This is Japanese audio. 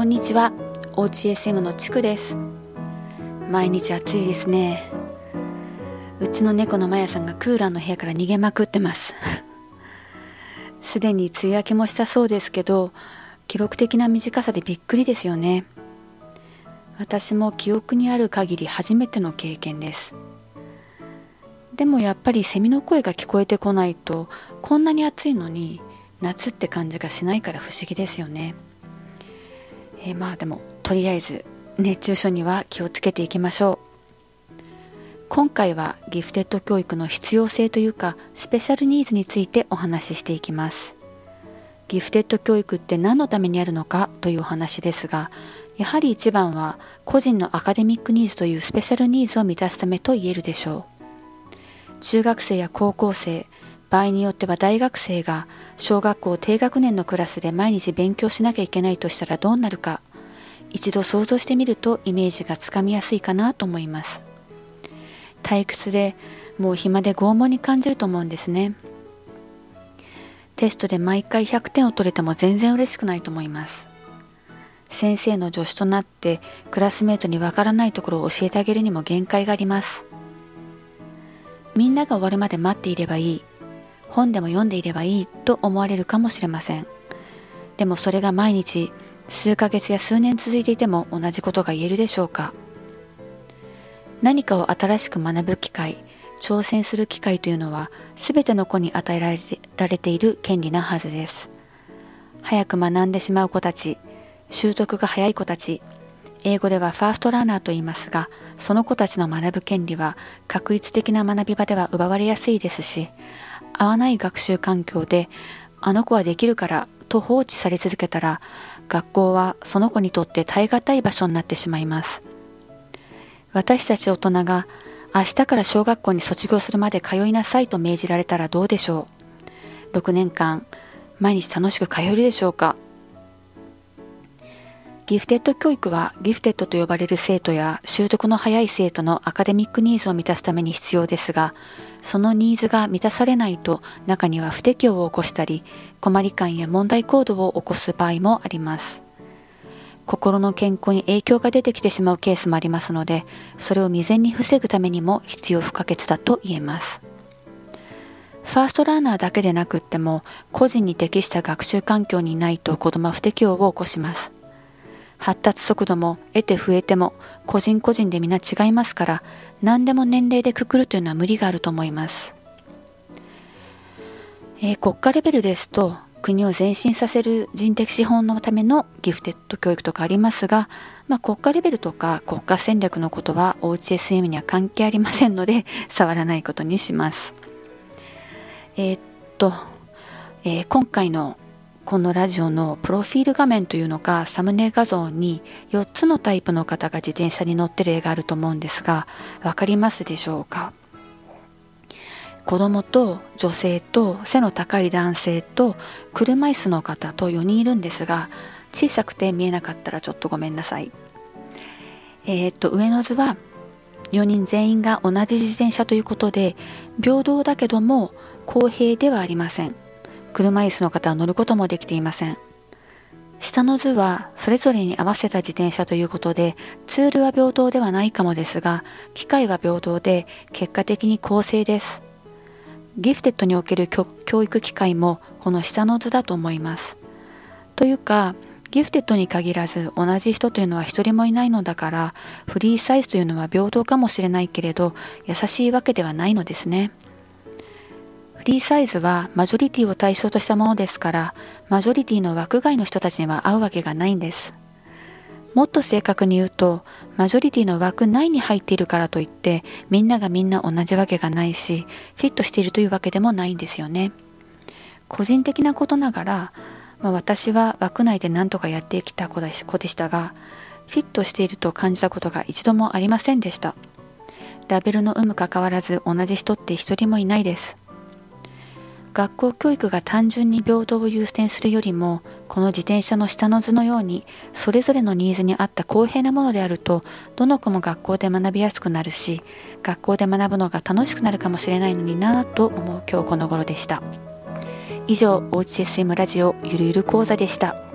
こんにちは。おうち SM のちくです。毎日暑いですね。うちの猫のまやさんがクーラーの部屋から逃げまくってます。すでに梅雨明けもしたそうですけど記録的な短さでびっくりですよね。私も記憶にある限り初めての経験です。でもやっぱりセミの声が聞こえてこないとこんなに暑いのに夏って感じがしないから不思議ですよね。えー、まあでもとりあえず熱中症には気をつけていきましょう。今回はギフテッド教育の必要性というかスペシャルニーズについてお話ししていきます。ギフテッド教育って何のためにあるのかというお話ですがやはり一番は個人のアカデミックニーズというスペシャルニーズを満たすためと言えるでしょう。中学生や高校生場合によっては大学生が小学校低学年のクラスで毎日勉強しなきゃいけないとしたらどうなるか一度想像してみるとイメージがつかみやすいかなと思います。退屈でもう暇で拷問に感じると思うんですね。テストで毎回100点を取れても全然嬉しくないと思います。先生の助手となってクラスメートにわからないところを教えてあげるにも限界があります。みんなが終わるまで待っていればいい。本でも読んでいればいいと思われるかもしれません。でもそれが毎日数ヶ月や数年続いていても同じことが言えるでしょうか。何かを新しく学ぶ機会挑戦する機会というのは全ての子に与えられてられている権利なはずです。早く学んでしまう子たち習得が早い子たち英語ではファーストラーナーと言いますがその子たちの学ぶ権利は確一的な学び場では奪われやすいですし合わない学習環境であの子はできるからと放置され続けたら学校はその子にとって耐え難い場所になってしまいます。私たち大人が明日から小学校に卒業するまで通いなさいと命じられたらどうでしょう。6年間毎日楽しく通えるでしょうか。ギフテッド教育はギフテッドと呼ばれる生徒や習得の早い生徒の academic needs を満たすために必要ですがそのニーズが満たされないと中には不適応を起こしたり困り感や問題行動を起こす場合もあります。心の健康に影響が出てきてしまうケースもありますのでそれを未然に防ぐためにも必要不可欠だと言えます。 fast learner だけでなくっても個人に適した学習環境にないと子供は不適応を起こします。発達速度も得て増えても個人個人で皆違いますから何でも年齢でくくるというのは無理があると思います、えー、国家レベルですと国を前進させる人的資本のためのギフテッド教育とかありますが、まあ、国家レベルとか国家戦略のことはおうち SM には関係ありませんので 触らないことにします。えー、っと、えー、今回のこのラジオのプロフィール画面というのかサムネ画像に4つのタイプの方が自転車に乗ってる絵があると思うんですが分かりますでしょうか？子供と女性と背の高い男性と車椅子の方と4人いるんですが小さくて見えなかったらちょっとごめんなさい。えー、っと上の図は4人全員が同じ自転車ということで平等だけども公平ではありません。車椅子の方は乗ることもできていません。下の図はそれぞれに合わせた自転車ということでツールは平等ではないかもですが機械は平等で結果的に公正です。ギフテッドにおける教育機会もこの下の図だと思います。というかギフテッドに限らず同じ人というのは一人もいないのだからフリーサイズというのは平等かもしれないけれど優しいわけではないのですね。フリーサイズはマジョリティを対象としたものですからマジョリティの枠外の人たちには合うわけがないんです。もっと正確に言うとマジョリティの枠内に入っているからといってみんながみんな同じわけがないしフィットしているというわけでもないんですよね。個人的なことながら、まあ、私は枠内で何とかやってきた子でしたがフィットしていると感じたことが一度もありませんでした。ラベルの有無かかわらず同じ人って一人もいないです。学校教育が単純に平等を優先するよりもこの自転車の下の図のようにそれぞれのニーズに合った公平なものであるとどの子も学校で学びやすくなるし学校で学ぶのが楽しくなるかもしれないのになぁと思う今日この頃でした。以上おうち SM ラジオゆるゆる講座でした。